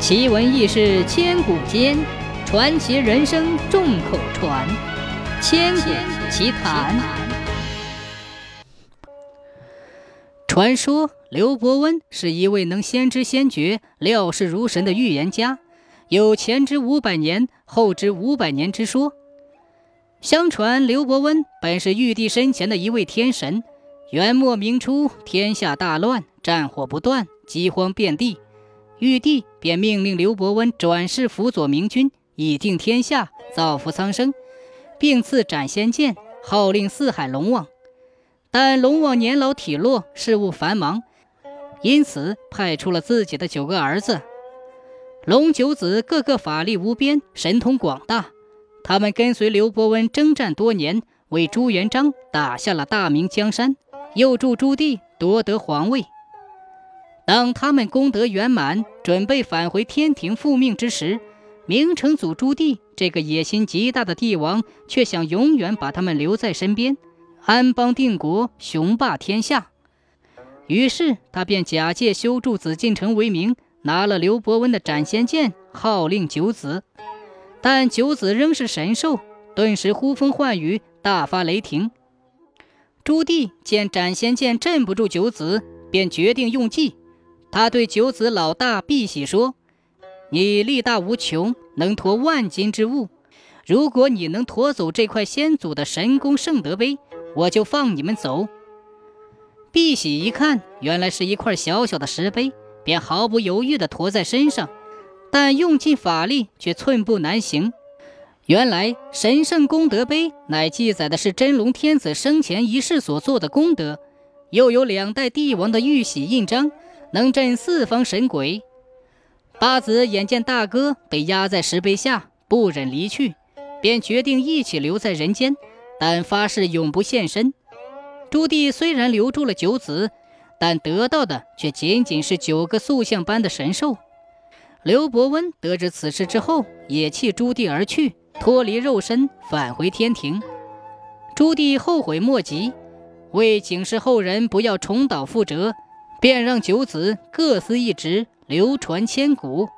奇闻异事千古间，传奇人生众口传。千古奇谈。传说刘伯温是一位能先知先觉、料事如神的预言家，有前知五百年，后知五百年之说。相传刘伯温本是玉帝身前的一位天神。元末明初，天下大乱，战火不断，饥荒遍地。玉帝便命令刘伯温转世辅佐明君，以定天下，造福苍生，并赐斩仙剑，号令四海龙王。但龙王年老体弱，事务繁忙，因此派出了自己的九个儿子。龙九子个个法力无边，神通广大，他们跟随刘伯温征战多年，为朱元璋打下了大明江山。又助朱棣夺得皇位。当他们功德圆满，准备返回天庭复命之时，明成祖朱棣这个野心极大的帝王，却想永远把他们留在身边，安邦定国，雄霸天下。于是他便假借修筑紫禁城为名，拿了刘伯温的斩仙剑，号令九子。但九子仍是神兽，顿时呼风唤雨，大发雷霆。朱棣见斩仙剑镇不住九子，便决定用计。他对九子老大碧玺说：“你力大无穷，能驮万斤之物。如果你能驮走这块先祖的神功圣德碑，我就放你们走。”碧玺一看，原来是一块小小的石碑，便毫不犹豫地驮在身上，但用尽法力却寸步难行。原来神圣功德碑乃记载的是真龙天子生前一世所做的功德，又有两代帝王的玉玺印章，能镇四方神鬼。八子眼见大哥被压在石碑下，不忍离去，便决定一起留在人间，但发誓永不现身。朱棣虽然留住了九子，但得到的却仅仅是九个塑像般的神兽。刘伯温得知此事之后，也弃朱棣而去。脱离肉身，返回天庭。朱棣后悔莫及，为警示后人不要重蹈覆辙，便让九子各司一职，流传千古。